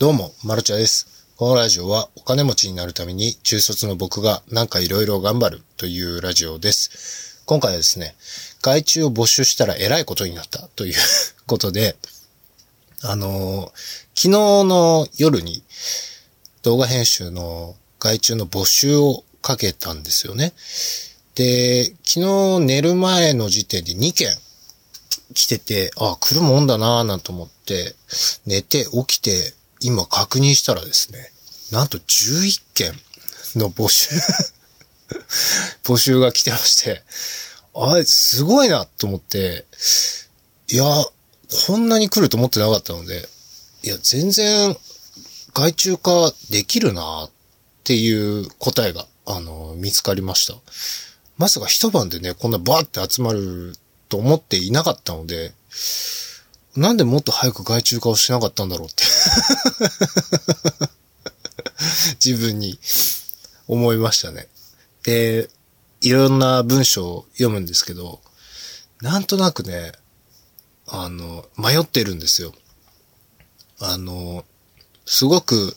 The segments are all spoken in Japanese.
どうも、マルチャです。このラジオはお金持ちになるために中卒の僕がなんかいろいろ頑張るというラジオです。今回はですね、外注を募集したら偉いことになったということで、あの昨日の夜に動画編集の外注の募集をかけたんですよね。で、昨日寝る前の時点で2件来てて、あ、来るもんだなぁなんと思って、寝て起きて、今確認したらですね、なんと11件の募集、募集が来てまして、あれ、すごいなと思って、いや、こんなに来ると思ってなかったので、いや、全然、外注化できるなっていう答えが、あの、見つかりました。まさか一晩でね、こんなバーって集まると思っていなかったので、なんでもっと早く外注化をしなかったんだろうって。自分に思いましたね。で、いろんな文章を読むんですけど、なんとなくね、あの、迷ってるんですよ。あの、すごく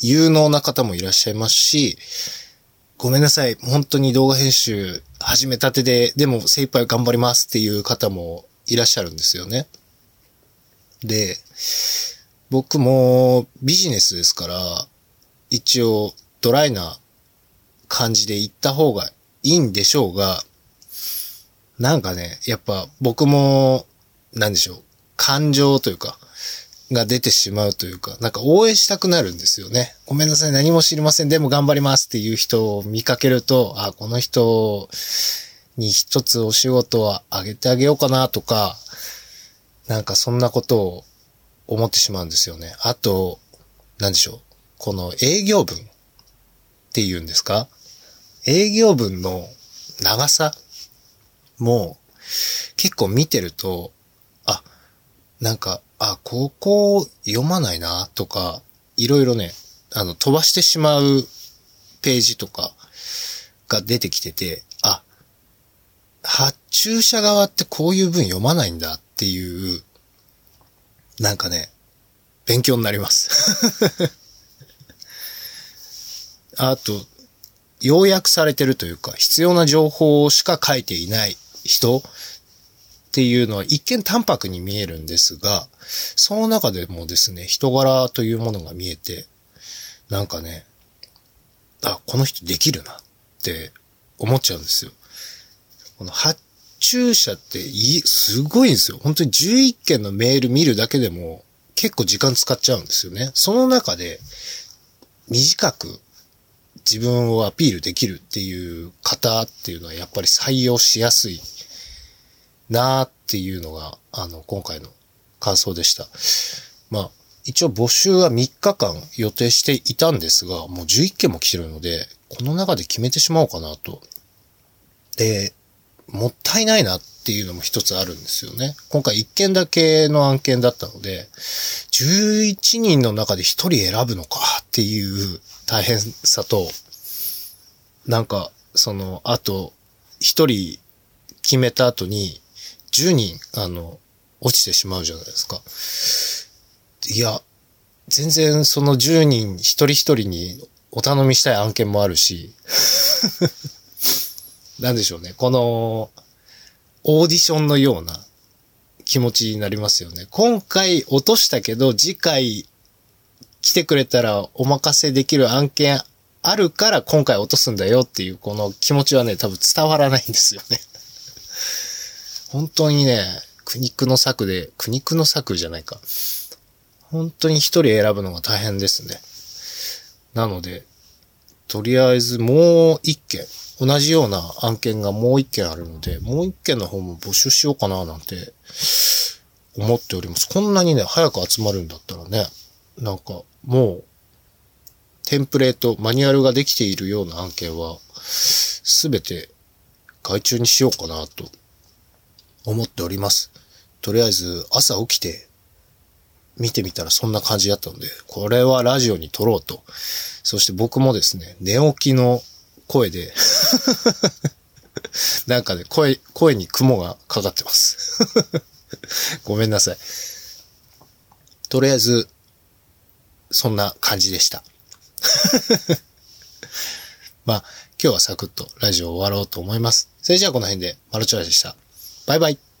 有能な方もいらっしゃいますし、ごめんなさい。本当に動画編集始めたてで、でも精一杯頑張りますっていう方もいらっしゃるんですよね。で、僕もビジネスですから、一応ドライな感じで行った方がいいんでしょうが、なんかね、やっぱ僕も、なんでしょう、感情というか、が出てしまうというか、なんか応援したくなるんですよね。ごめんなさい、何も知りません。でも頑張りますっていう人を見かけると、あ、この人に一つお仕事はあげてあげようかなとか、なんかそんなことを思ってしまうんですよね。あと、なんでしょう。この営業文っていうんですか？営業文の長さも結構見てると、あ、なんか、あ、ここ読まないなとか、いろいろね、あの、飛ばしてしまうページとかが出てきてて、あ、発注者側ってこういう文読まないんだっていう、なんかね、勉強になります。あと、要約されてるというか、必要な情報しか書いていない人っていうのは一見淡白に見えるんですが、その中でもですね、人柄というものが見えて、なんかね、あ、この人できるなって思っちゃうんですよ。この発注者ってい、すごいんですよ。本当に11件のメール見るだけでも結構時間使っちゃうんですよね。その中で短く自分をアピールできるっていう方っていうのはやっぱり採用しやすいなーっていうのが、あの、今回の感想でした。まあ、一応募集は3日間予定していたんですが、もう11件も来てるので、この中で決めてしまおうかなと。で、もったいないなっていうのも一つあるんですよね。今回1件だけの案件だったので、11人の中で1人選ぶのかっていう大変さと、なんか、その、あと、1人決めた後に、10人、あの、落ちてしまうじゃないですか。いや、全然その10人一人一人にお頼みしたい案件もあるし、なんでしょうね。この、オーディションのような気持ちになりますよね。今回落としたけど、次回来てくれたらお任せできる案件あるから今回落とすんだよっていうこの気持ちはね、多分伝わらないんですよね。本当にね、苦肉の策で、苦肉の策じゃないか。本当に一人選ぶのが大変ですね。なので、とりあえずもう一件、同じような案件がもう一件あるので、もう一件の方も募集しようかななんて思っております。こんなにね、早く集まるんだったらね、なんかもう、テンプレート、マニュアルができているような案件は、すべて外注にしようかなと思っております。とりあえず朝起きて見てみたらそんな感じだったので、これはラジオに撮ろうと。そして僕もですね、寝起きの声で、なんかね、声、声に雲がかかってます。ごめんなさい。とりあえず、そんな感じでした。まあ、今日はサクッとラジオ終わろうと思います。それじゃあこの辺で、マルチョラでした。バイバイ。